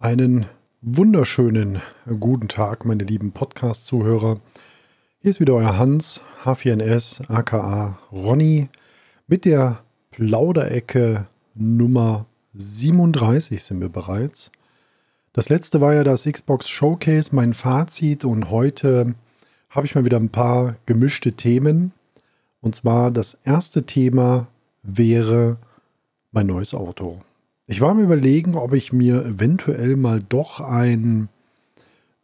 Einen wunderschönen guten Tag, meine lieben Podcast-Zuhörer. Hier ist wieder euer Hans, H4NS, aka Ronny, mit der Plauderecke Nummer 37 sind wir bereits. Das letzte war ja das Xbox Showcase, mein Fazit und heute habe ich mal wieder ein paar gemischte Themen. Und zwar das erste Thema wäre mein neues Auto. Ich war mir überlegen, ob ich mir eventuell mal doch ein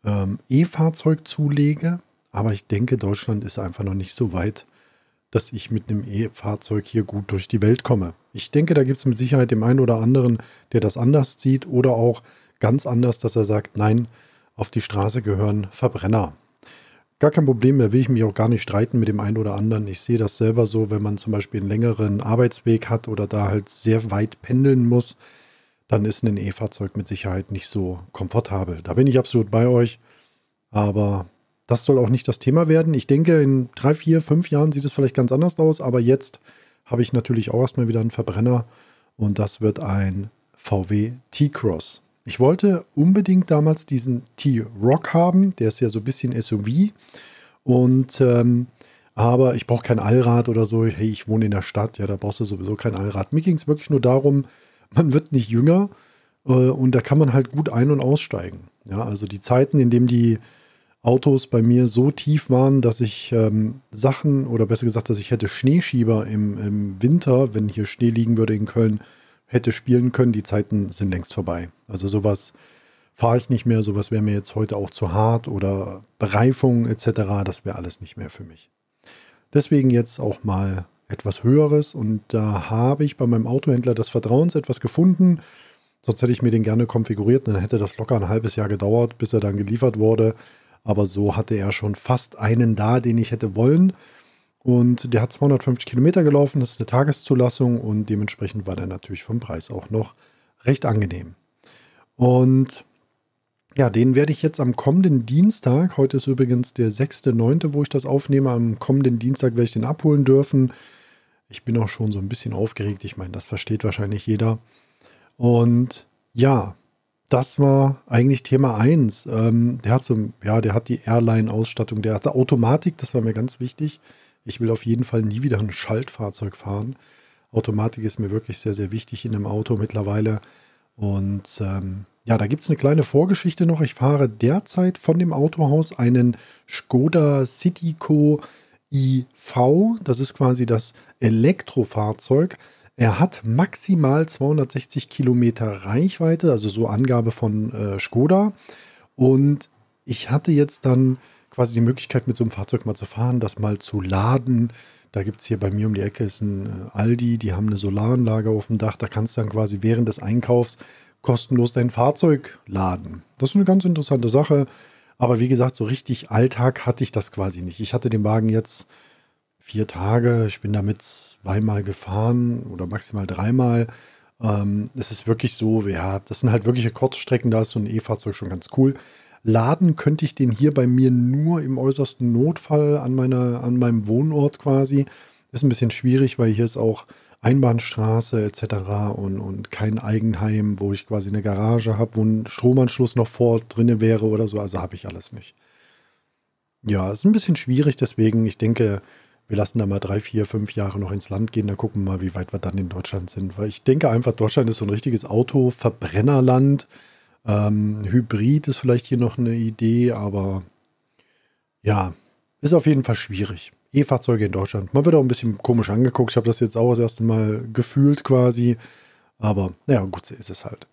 ähm, E-Fahrzeug zulege. Aber ich denke, Deutschland ist einfach noch nicht so weit, dass ich mit einem E-Fahrzeug hier gut durch die Welt komme. Ich denke, da gibt es mit Sicherheit dem einen oder anderen, der das anders sieht oder auch ganz anders, dass er sagt, nein, auf die Straße gehören Verbrenner. Gar kein Problem, da will ich mich auch gar nicht streiten mit dem einen oder anderen. Ich sehe das selber so, wenn man zum Beispiel einen längeren Arbeitsweg hat oder da halt sehr weit pendeln muss, dann ist ein E-Fahrzeug mit Sicherheit nicht so komfortabel. Da bin ich absolut bei euch. Aber das soll auch nicht das Thema werden. Ich denke, in drei, vier, fünf Jahren sieht es vielleicht ganz anders aus. Aber jetzt habe ich natürlich auch erstmal wieder einen Verbrenner. Und das wird ein VW T-Cross. Ich wollte unbedingt damals diesen T-Rock haben. Der ist ja so ein bisschen SUV. Und ähm, aber ich brauche kein Allrad oder so. Hey, ich wohne in der Stadt, ja, da brauchst du sowieso kein Allrad. Mir ging es wirklich nur darum, man wird nicht jünger äh, und da kann man halt gut ein- und aussteigen. Ja, also die Zeiten, in denen die Autos bei mir so tief waren, dass ich ähm, Sachen oder besser gesagt, dass ich hätte Schneeschieber im, im Winter, wenn hier Schnee liegen würde in Köln, hätte spielen können. Die Zeiten sind längst vorbei. Also sowas fahre ich nicht mehr. Sowas wäre mir jetzt heute auch zu hart oder Bereifung etc. Das wäre alles nicht mehr für mich. Deswegen jetzt auch mal etwas Höheres und da habe ich bei meinem Autohändler des Vertrauens etwas gefunden. Sonst hätte ich mir den gerne konfiguriert, dann hätte das locker ein halbes Jahr gedauert, bis er dann geliefert wurde. Aber so hatte er schon fast einen da, den ich hätte wollen. Und der hat 250 Kilometer gelaufen, das ist eine Tageszulassung und dementsprechend war der natürlich vom Preis auch noch recht angenehm. Und ja, den werde ich jetzt am kommenden Dienstag, heute ist übrigens der 6.9., wo ich das aufnehme, am kommenden Dienstag werde ich den abholen dürfen. Ich bin auch schon so ein bisschen aufgeregt. Ich meine, das versteht wahrscheinlich jeder. Und ja, das war eigentlich Thema 1. Ähm, der hat so, ja, der hat die Airline-Ausstattung, der hatte Automatik, das war mir ganz wichtig. Ich will auf jeden Fall nie wieder ein Schaltfahrzeug fahren. Automatik ist mir wirklich sehr, sehr wichtig in einem Auto mittlerweile. Und ähm, ja, da gibt es eine kleine Vorgeschichte noch. Ich fahre derzeit von dem Autohaus einen Skoda Citico IV. Das ist quasi das Elektrofahrzeug. Er hat maximal 260 Kilometer Reichweite, also so Angabe von äh, Skoda. Und ich hatte jetzt dann quasi die Möglichkeit, mit so einem Fahrzeug mal zu fahren, das mal zu laden. Da gibt es hier bei mir um die Ecke ist ein äh, Aldi, die haben eine Solaranlage auf dem Dach. Da kannst du dann quasi während des Einkaufs kostenlos dein Fahrzeug laden. Das ist eine ganz interessante Sache. Aber wie gesagt, so richtig Alltag hatte ich das quasi nicht. Ich hatte den Wagen jetzt vier Tage. Ich bin damit zweimal gefahren oder maximal dreimal. Ähm, es ist wirklich so, ja, das sind halt wirkliche Kurzstrecken. Da ist so ein E-Fahrzeug schon ganz cool. Laden könnte ich den hier bei mir nur im äußersten Notfall an, meiner, an meinem Wohnort quasi. Ist ein bisschen schwierig, weil hier ist auch Einbahnstraße etc. Und, und kein Eigenheim, wo ich quasi eine Garage habe, wo ein Stromanschluss noch vor drinne wäre oder so. Also habe ich alles nicht. Ja, ist ein bisschen schwierig, deswegen, ich denke, wir lassen da mal drei, vier, fünf Jahre noch ins Land gehen, dann gucken wir mal, wie weit wir dann in Deutschland sind. Weil ich denke einfach, Deutschland ist so ein richtiges Auto-Verbrennerland. Ähm, Hybrid ist vielleicht hier noch eine Idee, aber ja, ist auf jeden Fall schwierig. E-Fahrzeuge in Deutschland. Man wird auch ein bisschen komisch angeguckt. Ich habe das jetzt auch das erste Mal gefühlt quasi. Aber naja, gut, so ist es halt.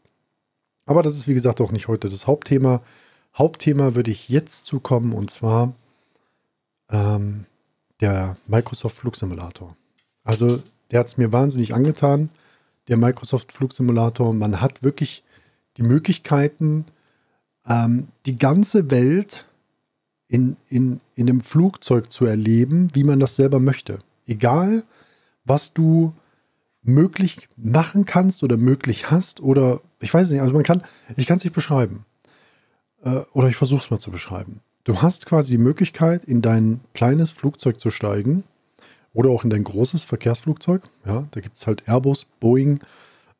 Aber das ist wie gesagt auch nicht heute das Hauptthema. Hauptthema würde ich jetzt zukommen und zwar ähm, der Microsoft Flugsimulator. Also der hat es mir wahnsinnig angetan, der Microsoft Flugsimulator. Man hat wirklich die Möglichkeiten, ähm, die ganze Welt in, in, in einem Flugzeug zu erleben, wie man das selber möchte. Egal, was du möglich machen kannst oder möglich hast oder ich weiß nicht, also man kann, ich kann es nicht beschreiben. Äh, oder ich versuche es mal zu beschreiben. Du hast quasi die Möglichkeit, in dein kleines Flugzeug zu steigen oder auch in dein großes Verkehrsflugzeug. Ja, da gibt es halt Airbus, Boeing,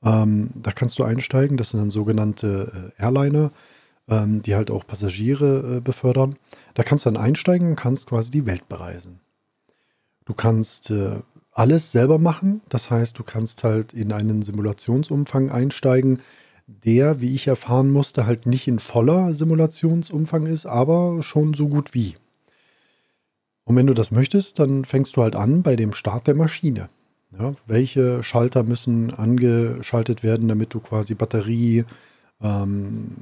Ähm, da kannst du einsteigen. Das sind dann sogenannte äh, Airliner, ähm, die halt auch Passagiere äh, befördern. Da kannst du dann einsteigen und kannst quasi die Welt bereisen. Du kannst äh, alles selber machen. Das heißt, du kannst halt in einen Simulationsumfang einsteigen, der, wie ich erfahren musste, halt nicht in voller Simulationsumfang ist, aber schon so gut wie. Und wenn du das möchtest, dann fängst du halt an bei dem Start der Maschine. Ja, welche Schalter müssen angeschaltet werden, damit du quasi Batterie, ähm,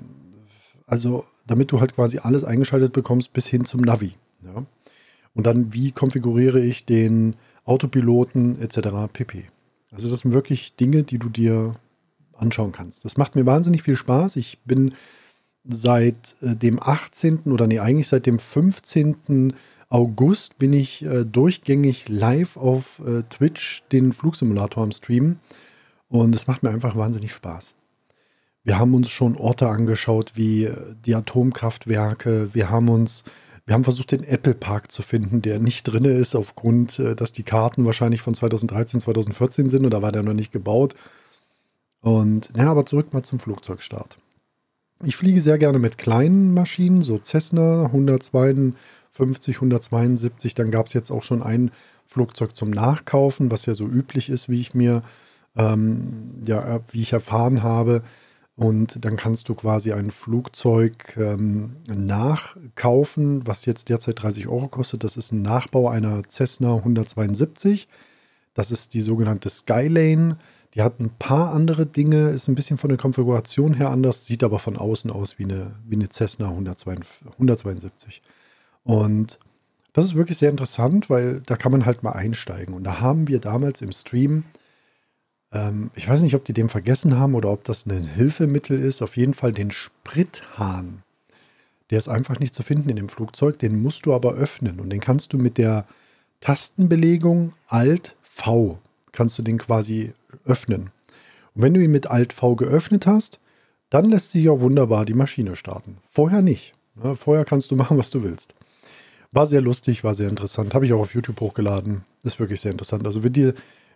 also damit du halt quasi alles eingeschaltet bekommst bis hin zum Navi. Ja? Und dann, wie konfiguriere ich den Autopiloten etc. pp. Also das sind wirklich Dinge, die du dir anschauen kannst. Das macht mir wahnsinnig viel Spaß. Ich bin seit äh, dem 18. oder nee, eigentlich seit dem 15. August bin ich äh, durchgängig live auf äh, Twitch den Flugsimulator am Stream und es macht mir einfach wahnsinnig Spaß. Wir haben uns schon Orte angeschaut wie äh, die Atomkraftwerke, wir haben uns wir haben versucht, den Apple Park zu finden, der nicht drin ist, aufgrund, äh, dass die Karten wahrscheinlich von 2013, 2014 sind und da war der noch nicht gebaut. Und ja, aber zurück mal zum Flugzeugstart. Ich fliege sehr gerne mit kleinen Maschinen, so Cessna 152, 172. Dann gab es jetzt auch schon ein Flugzeug zum Nachkaufen, was ja so üblich ist, wie ich mir, ähm, ja, wie ich erfahren habe. Und dann kannst du quasi ein Flugzeug ähm, nachkaufen, was jetzt derzeit 30 Euro kostet. Das ist ein Nachbau einer Cessna 172. Das ist die sogenannte Skylane. Die hat ein paar andere Dinge, ist ein bisschen von der Konfiguration her anders, sieht aber von außen aus wie eine, wie eine Cessna 172. Und das ist wirklich sehr interessant, weil da kann man halt mal einsteigen. Und da haben wir damals im Stream, ähm, ich weiß nicht, ob die den vergessen haben oder ob das ein Hilfemittel ist, auf jeden Fall den Sprithahn. Der ist einfach nicht zu finden in dem Flugzeug, den musst du aber öffnen und den kannst du mit der Tastenbelegung Alt V kannst du den quasi öffnen. Und wenn du ihn mit Alt V geöffnet hast, dann lässt sich auch wunderbar die Maschine starten. Vorher nicht. Ja, vorher kannst du machen, was du willst. War sehr lustig, war sehr interessant. Habe ich auch auf YouTube hochgeladen. Ist wirklich sehr interessant. Also für die,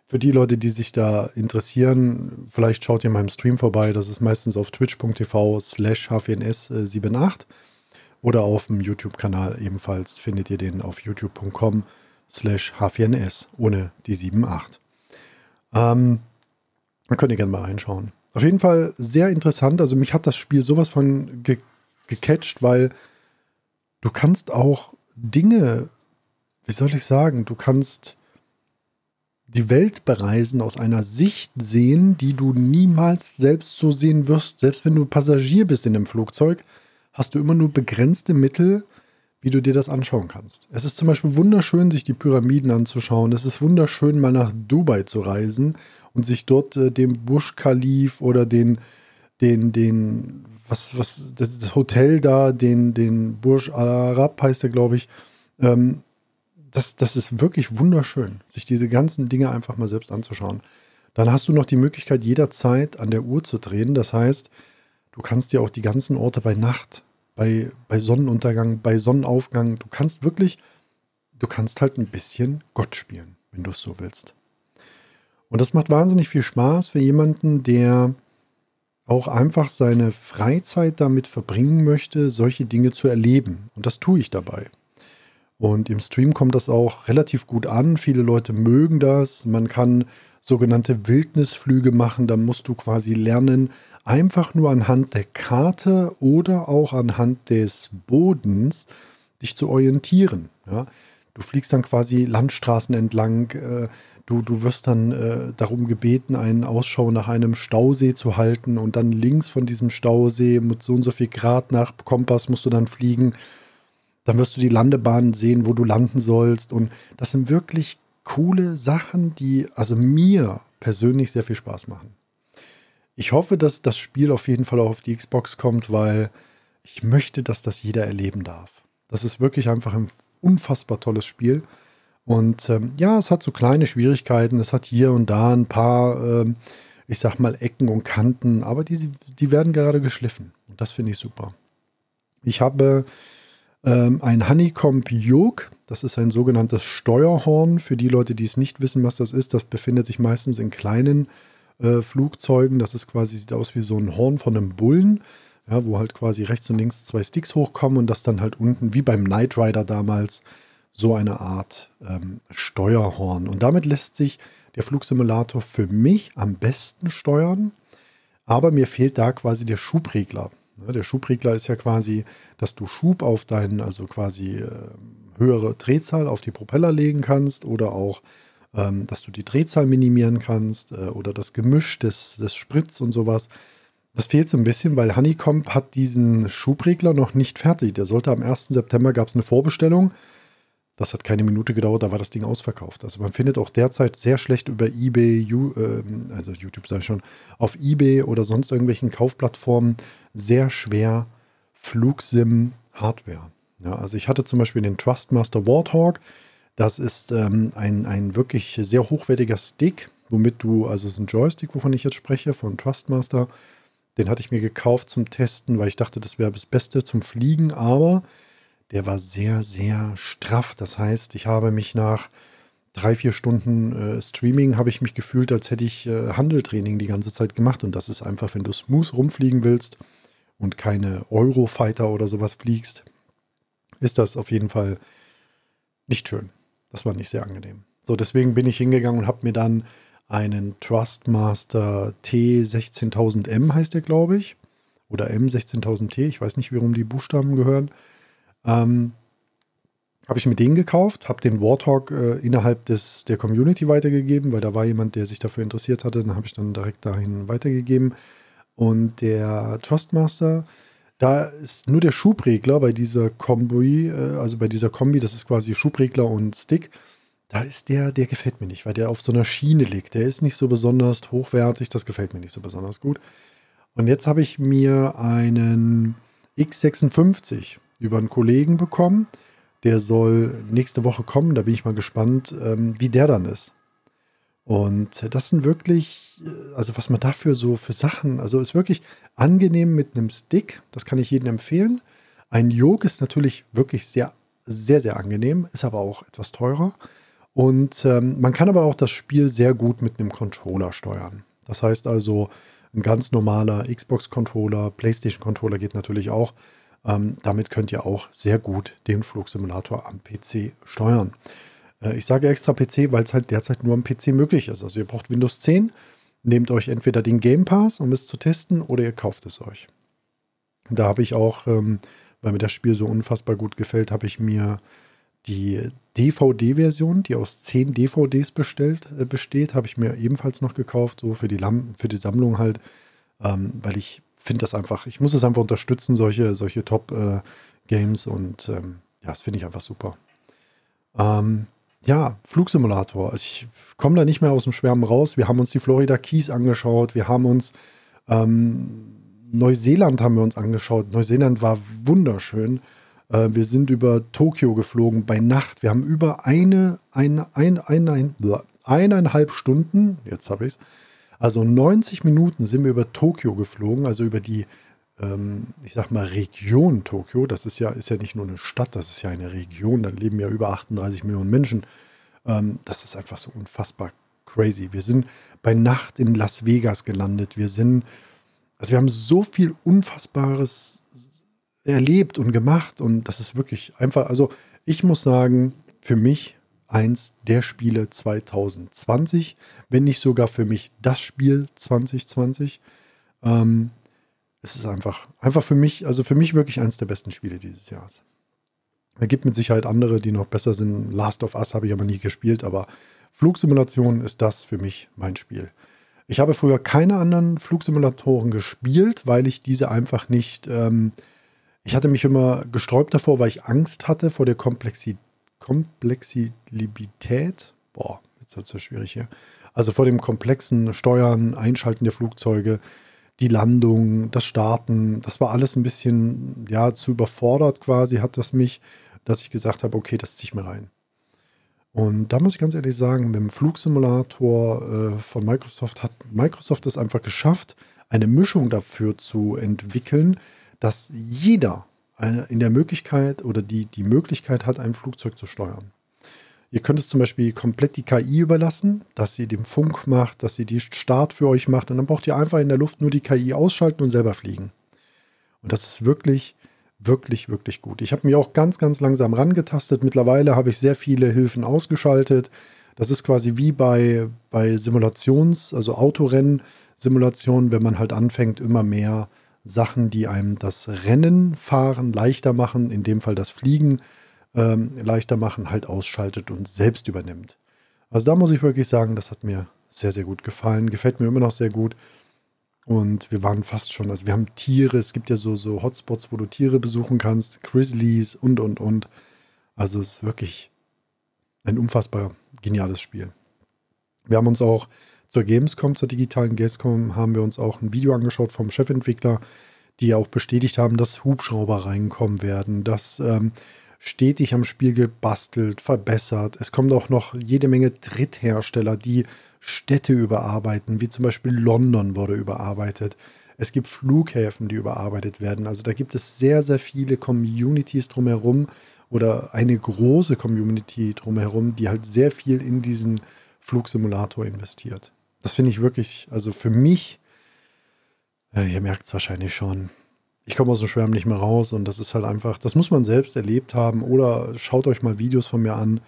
für die Leute, die sich da interessieren, vielleicht schaut ihr in meinem Stream vorbei. Das ist meistens auf twitch.tv slash h4ns78 oder auf dem YouTube-Kanal ebenfalls findet ihr den auf youtube.com slash h4ns ohne die 78. Ähm, da könnt ihr gerne mal reinschauen. Auf jeden Fall sehr interessant. Also mich hat das Spiel sowas von ge gecatcht, weil du kannst auch Dinge, wie soll ich sagen, du kannst die Welt bereisen aus einer Sicht sehen, die du niemals selbst so sehen wirst. Selbst wenn du Passagier bist in dem Flugzeug, hast du immer nur begrenzte Mittel, wie du dir das anschauen kannst. Es ist zum Beispiel wunderschön, sich die Pyramiden anzuschauen. Es ist wunderschön, mal nach Dubai zu reisen und sich dort äh, dem Bush Khalif oder den, den, den, was, was, das Hotel da, den, den Burj Al Arab heißt der, glaube ich. Ähm, das, das ist wirklich wunderschön, sich diese ganzen Dinge einfach mal selbst anzuschauen. Dann hast du noch die Möglichkeit, jederzeit an der Uhr zu drehen. Das heißt, du kannst dir auch die ganzen Orte bei Nacht bei, bei Sonnenuntergang, bei Sonnenaufgang. Du kannst wirklich, du kannst halt ein bisschen Gott spielen, wenn du es so willst. Und das macht wahnsinnig viel Spaß für jemanden, der auch einfach seine Freizeit damit verbringen möchte, solche Dinge zu erleben. Und das tue ich dabei. Und im Stream kommt das auch relativ gut an. Viele Leute mögen das. Man kann sogenannte Wildnisflüge machen. Da musst du quasi lernen, einfach nur anhand der Karte oder auch anhand des Bodens dich zu orientieren. Ja? Du fliegst dann quasi Landstraßen entlang. Äh, du, du wirst dann äh, darum gebeten, einen Ausschau nach einem Stausee zu halten und dann links von diesem Stausee mit so und so viel Grad nach Kompass musst du dann fliegen. Dann wirst du die Landebahn sehen, wo du landen sollst. Und das sind wirklich coole Sachen, die also mir persönlich sehr viel Spaß machen. Ich hoffe, dass das Spiel auf jeden Fall auch auf die Xbox kommt, weil ich möchte, dass das jeder erleben darf. Das ist wirklich einfach ein unfassbar tolles Spiel. Und ähm, ja, es hat so kleine Schwierigkeiten. Es hat hier und da ein paar, ähm, ich sag mal, Ecken und Kanten, aber die, die werden gerade geschliffen. Und das finde ich super. Ich habe ähm, ein Honeycomb Yoke. Das ist ein sogenanntes Steuerhorn. Für die Leute, die es nicht wissen, was das ist, das befindet sich meistens in kleinen äh, Flugzeugen. Das ist quasi, sieht aus wie so ein Horn von einem Bullen, ja, wo halt quasi rechts und links zwei Sticks hochkommen und das dann halt unten, wie beim Knight Rider damals, so eine Art ähm, Steuerhorn. Und damit lässt sich der Flugsimulator für mich am besten steuern. Aber mir fehlt da quasi der Schubregler. Der Schubregler ist ja quasi, dass du Schub auf deinen, also quasi äh, höhere Drehzahl auf die Propeller legen kannst oder auch, ähm, dass du die Drehzahl minimieren kannst äh, oder das Gemisch des, des Spritz und sowas. Das fehlt so ein bisschen, weil Honeycomb hat diesen Schubregler noch nicht fertig. Der sollte am 1. September gab es eine Vorbestellung. Das hat keine Minute gedauert, da war das Ding ausverkauft. Also man findet auch derzeit sehr schlecht über eBay, äh, also YouTube sage ich schon, auf eBay oder sonst irgendwelchen Kaufplattformen sehr schwer Flugsim-Hardware. Ja, also ich hatte zum Beispiel den Trustmaster Warthog. Das ist ähm, ein, ein wirklich sehr hochwertiger Stick, womit du, also es ist ein Joystick, wovon ich jetzt spreche, von Trustmaster. Den hatte ich mir gekauft zum Testen, weil ich dachte, das wäre das Beste zum Fliegen, aber der war sehr, sehr straff. Das heißt, ich habe mich nach drei, vier Stunden äh, Streaming, habe ich mich gefühlt, als hätte ich äh, Handeltraining die ganze Zeit gemacht. Und das ist einfach, wenn du smooth rumfliegen willst und keine Eurofighter oder sowas fliegst, ist das auf jeden Fall nicht schön. Das war nicht sehr angenehm. So, deswegen bin ich hingegangen und habe mir dann einen Trustmaster T16000M heißt der, glaube ich. Oder M16000T, ich weiß nicht, warum die Buchstaben gehören. Ähm, habe ich mir den gekauft, habe den Warthog äh, innerhalb des, der Community weitergegeben, weil da war jemand, der sich dafür interessiert hatte. Dann habe ich dann direkt dahin weitergegeben. Und der Trustmaster, da ist nur der Schubregler bei dieser Kombi, äh, also bei dieser Kombi, das ist quasi Schubregler und Stick. Da ist der, der gefällt mir nicht, weil der auf so einer Schiene liegt. Der ist nicht so besonders hochwertig, das gefällt mir nicht so besonders gut. Und jetzt habe ich mir einen X56 über einen Kollegen bekommen. Der soll nächste Woche kommen. Da bin ich mal gespannt, ähm, wie der dann ist. Und das sind wirklich, äh, also was man dafür so für Sachen, also ist wirklich angenehm mit einem Stick. Das kann ich jedem empfehlen. Ein Yoke ist natürlich wirklich sehr, sehr, sehr angenehm, ist aber auch etwas teurer. Und ähm, man kann aber auch das Spiel sehr gut mit einem Controller steuern. Das heißt also, ein ganz normaler Xbox-Controller, PlayStation-Controller geht natürlich auch. Ähm, damit könnt ihr auch sehr gut den Flugsimulator am PC steuern. Äh, ich sage extra PC, weil es halt derzeit nur am PC möglich ist. Also ihr braucht Windows 10, nehmt euch entweder den Game Pass, um es zu testen, oder ihr kauft es euch. Da habe ich auch, ähm, weil mir das Spiel so unfassbar gut gefällt, habe ich mir die DVD-Version, die aus 10 DVDs bestellt, äh, besteht, habe ich mir ebenfalls noch gekauft, so für die, Lam für die Sammlung halt, ähm, weil ich finde das einfach, ich muss es einfach unterstützen, solche, solche Top-Games äh, und ähm, ja, das finde ich einfach super. Ähm, ja, Flugsimulator. Also ich komme da nicht mehr aus dem Schwärmen raus. Wir haben uns die Florida Keys angeschaut, wir haben uns ähm, Neuseeland haben wir uns angeschaut. Neuseeland war wunderschön. Äh, wir sind über Tokio geflogen bei Nacht. Wir haben über eine, eine, ein, ein, ein, eineinhalb Stunden, jetzt habe ich es, also 90 Minuten sind wir über Tokio geflogen, also über die, ähm, ich sag mal, Region Tokio. Das ist ja, ist ja nicht nur eine Stadt, das ist ja eine Region. Da leben ja über 38 Millionen Menschen. Ähm, das ist einfach so unfassbar crazy. Wir sind bei Nacht in Las Vegas gelandet. Wir sind, also wir haben so viel Unfassbares erlebt und gemacht und das ist wirklich einfach, also ich muss sagen, für mich eins der Spiele 2020, wenn nicht sogar für mich das Spiel 2020. Ähm, es ist einfach, einfach für mich, also für mich wirklich eins der besten Spiele dieses Jahres. Es gibt mit Sicherheit andere, die noch besser sind. Last of Us habe ich aber nie gespielt, aber Flugsimulation ist das für mich mein Spiel. Ich habe früher keine anderen Flugsimulatoren gespielt, weil ich diese einfach nicht. Ähm, ich hatte mich immer gesträubt davor, weil ich Angst hatte vor der Komplexität Komplexität, boah, jetzt wird es so schwierig hier. Also vor dem komplexen Steuern, Einschalten der Flugzeuge, die Landung, das Starten, das war alles ein bisschen, ja, zu überfordert quasi, hat das mich, dass ich gesagt habe, okay, das ziehe ich mir rein. Und da muss ich ganz ehrlich sagen, mit dem Flugsimulator äh, von Microsoft hat Microsoft es einfach geschafft, eine Mischung dafür zu entwickeln, dass jeder in der Möglichkeit oder die, die Möglichkeit hat, ein Flugzeug zu steuern. Ihr könnt es zum Beispiel komplett die KI überlassen, dass sie den Funk macht, dass sie die Start für euch macht und dann braucht ihr einfach in der Luft nur die KI ausschalten und selber fliegen. Und das ist wirklich, wirklich, wirklich gut. Ich habe mir auch ganz, ganz langsam rangetastet. Mittlerweile habe ich sehr viele Hilfen ausgeschaltet. Das ist quasi wie bei, bei Simulations-, also Autorennen-Simulationen, wenn man halt anfängt, immer mehr Sachen, die einem das Rennen fahren leichter machen, in dem Fall das Fliegen ähm, leichter machen, halt ausschaltet und selbst übernimmt. Also da muss ich wirklich sagen, das hat mir sehr, sehr gut gefallen. Gefällt mir immer noch sehr gut. Und wir waren fast schon, also wir haben Tiere, es gibt ja so, so Hotspots, wo du Tiere besuchen kannst, Grizzlies und, und, und. Also es ist wirklich ein unfassbar geniales Spiel. Wir haben uns auch zur Gamescom, zur digitalen Gamescom, haben wir uns auch ein Video angeschaut vom Chefentwickler, die auch bestätigt haben, dass Hubschrauber reinkommen werden, dass ähm, stetig am Spiel gebastelt, verbessert. Es kommen auch noch jede Menge Dritthersteller, die Städte überarbeiten, wie zum Beispiel London wurde überarbeitet. Es gibt Flughäfen, die überarbeitet werden. Also da gibt es sehr, sehr viele Communities drumherum oder eine große Community drumherum, die halt sehr viel in diesen Flugsimulator investiert. Das finde ich wirklich, also für mich, ja, ihr merkt es wahrscheinlich schon, ich komme aus dem Schwärmen nicht mehr raus und das ist halt einfach, das muss man selbst erlebt haben oder schaut euch mal Videos von mir an.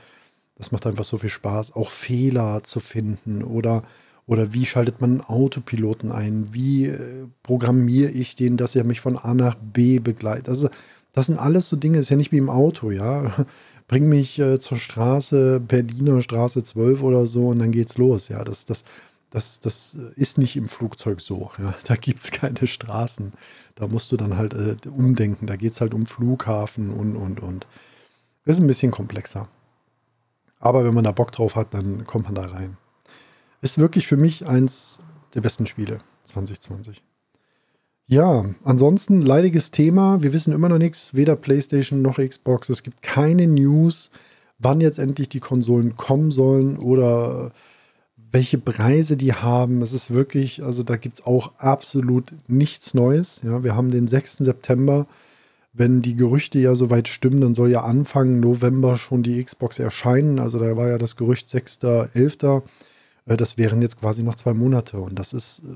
Das macht einfach so viel Spaß, auch Fehler zu finden oder, oder wie schaltet man einen Autopiloten ein? Wie äh, programmiere ich den, dass er mich von A nach B begleitet? Also das sind alles so Dinge, ist ja nicht wie im Auto, ja. Bring mich äh, zur Straße, Berliner Straße 12 oder so und dann geht's los, ja. Das, das, das, das ist nicht im Flugzeug so, ja. Da gibt es keine Straßen. Da musst du dann halt äh, umdenken. Da geht es halt um Flughafen und, und, und. Ist ein bisschen komplexer. Aber wenn man da Bock drauf hat, dann kommt man da rein. Ist wirklich für mich eins der besten Spiele 2020. Ja, ansonsten leidiges Thema. Wir wissen immer noch nichts, weder PlayStation noch Xbox. Es gibt keine News, wann jetzt endlich die Konsolen kommen sollen oder welche Preise die haben. Es ist wirklich, also da gibt es auch absolut nichts Neues. Ja, wir haben den 6. September. Wenn die Gerüchte ja soweit stimmen, dann soll ja Anfang November schon die Xbox erscheinen. Also da war ja das Gerücht 6.11. Äh, das wären jetzt quasi noch zwei Monate. Und das ist äh,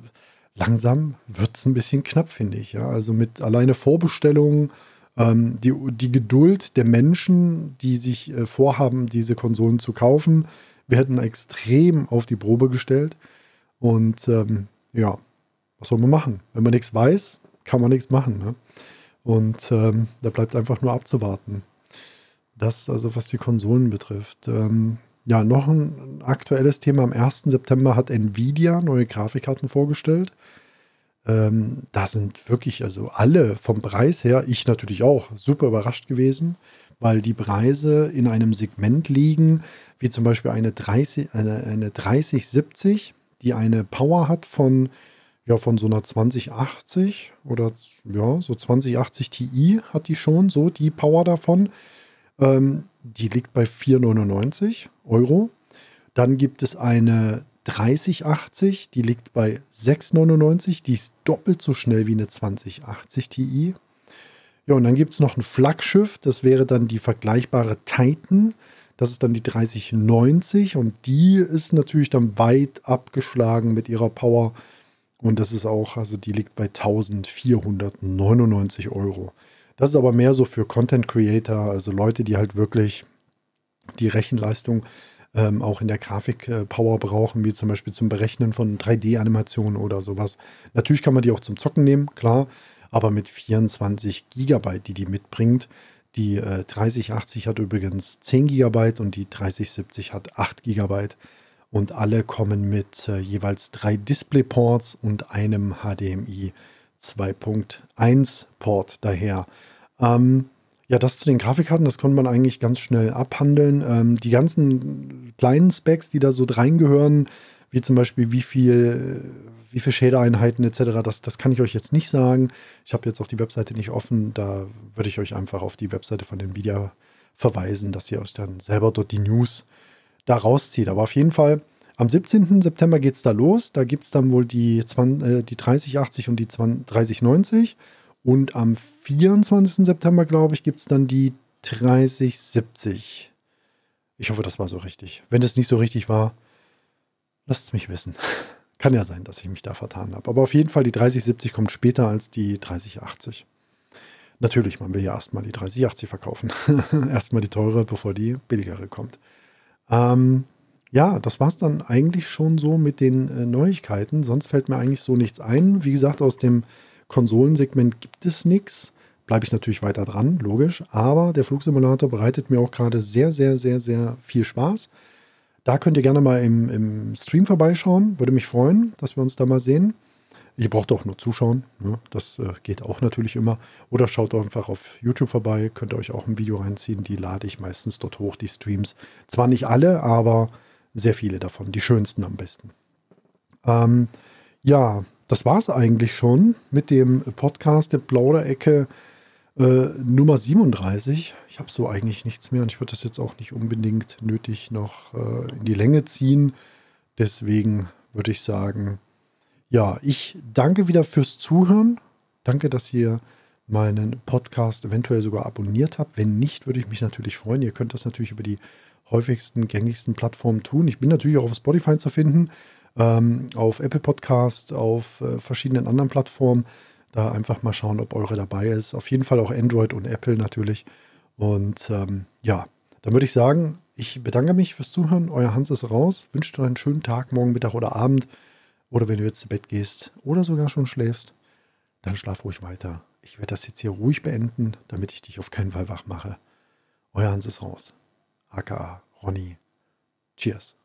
langsam wird es ein bisschen knapp, finde ich. Ja, also mit alleine Vorbestellungen, ähm, die, die Geduld der Menschen, die sich äh, vorhaben, diese Konsolen zu kaufen, werden extrem auf die Probe gestellt. Und ähm, ja, was soll man machen? Wenn man nichts weiß, kann man nichts machen. Ne? Und ähm, da bleibt einfach nur abzuwarten. Das also, was die Konsolen betrifft. Ähm, ja, noch ein aktuelles Thema. Am 1. September hat Nvidia neue Grafikkarten vorgestellt. Ähm, da sind wirklich, also alle vom Preis her, ich natürlich auch, super überrascht gewesen, weil die Preise in einem Segment liegen, wie zum Beispiel eine, 30, eine, eine 3070, die eine Power hat von, ja, von so einer 2080 oder ja, so 2080 Ti hat die schon, so die Power davon. Ähm, die liegt bei 4,99 Euro. Dann gibt es eine 3080, die liegt bei 6,99. Die ist doppelt so schnell wie eine 2080 Ti. Ja, und dann gibt es noch ein Flaggschiff, das wäre dann die vergleichbare Titan. Das ist dann die 3090 und die ist natürlich dann weit abgeschlagen mit ihrer Power. Und das ist auch, also die liegt bei 1499 Euro. Das ist aber mehr so für Content Creator, also Leute, die halt wirklich die Rechenleistung ähm, auch in der Grafik äh, Power brauchen, wie zum Beispiel zum Berechnen von 3D-Animationen oder sowas. Natürlich kann man die auch zum Zocken nehmen, klar, aber mit 24 Gigabyte, die die mitbringt, die äh, 3080 hat übrigens 10 GB und die 3070 hat 8 GB. Und alle kommen mit äh, jeweils drei Displayports und einem HDMI 2.1 Port daher. Ähm, ja, das zu den Grafikkarten, das konnte man eigentlich ganz schnell abhandeln. Ähm, die ganzen kleinen Specs, die da so reingehören, wie zum Beispiel wie viel wie viele Shader-Einheiten etc., das, das kann ich euch jetzt nicht sagen. Ich habe jetzt auch die Webseite nicht offen. Da würde ich euch einfach auf die Webseite von Nvidia verweisen, dass ihr euch dann selber dort die News da rauszieht. Aber auf jeden Fall, am 17. September geht es da los. Da gibt es dann wohl die, 20, äh, die 3080 und die 20, 3090. Und am 24. September, glaube ich, gibt es dann die 3070. Ich hoffe, das war so richtig. Wenn es nicht so richtig war, lasst es mich wissen. Kann ja sein, dass ich mich da vertan habe. Aber auf jeden Fall, die 3070 kommt später als die 3080. Natürlich, man will ja erstmal die 3080 verkaufen. erstmal die teure, bevor die billigere kommt. Ähm, ja, das war es dann eigentlich schon so mit den äh, Neuigkeiten. Sonst fällt mir eigentlich so nichts ein. Wie gesagt, aus dem Konsolensegment gibt es nichts. Bleibe ich natürlich weiter dran, logisch. Aber der Flugsimulator bereitet mir auch gerade sehr, sehr, sehr, sehr viel Spaß. Da könnt ihr gerne mal im, im Stream vorbeischauen. Würde mich freuen, dass wir uns da mal sehen. Ihr braucht auch nur zuschauen. Ne? Das äh, geht auch natürlich immer. Oder schaut einfach auf YouTube vorbei. Könnt ihr euch auch ein Video reinziehen. Die lade ich meistens dort hoch, die Streams. Zwar nicht alle, aber sehr viele davon. Die schönsten am besten. Ähm, ja, das war es eigentlich schon mit dem Podcast der Plauderecke äh, Nummer 37. Ich habe so eigentlich nichts mehr und ich würde das jetzt auch nicht unbedingt nötig noch äh, in die Länge ziehen. Deswegen würde ich sagen, ja, ich danke wieder fürs Zuhören. Danke, dass ihr meinen Podcast eventuell sogar abonniert habt. Wenn nicht, würde ich mich natürlich freuen. Ihr könnt das natürlich über die häufigsten, gängigsten Plattformen tun. Ich bin natürlich auch auf Spotify zu finden, ähm, auf Apple Podcast, auf äh, verschiedenen anderen Plattformen. Da einfach mal schauen, ob eure dabei ist. Auf jeden Fall auch Android und Apple natürlich. Und ähm, ja, dann würde ich sagen, ich bedanke mich fürs Zuhören. Euer Hans ist raus. Wünsche dir einen schönen Tag, morgen, Mittag oder Abend. Oder wenn du jetzt zu Bett gehst oder sogar schon schläfst, dann schlaf ruhig weiter. Ich werde das jetzt hier ruhig beenden, damit ich dich auf keinen Fall wach mache. Euer Hans ist raus. aka Ronny. Cheers.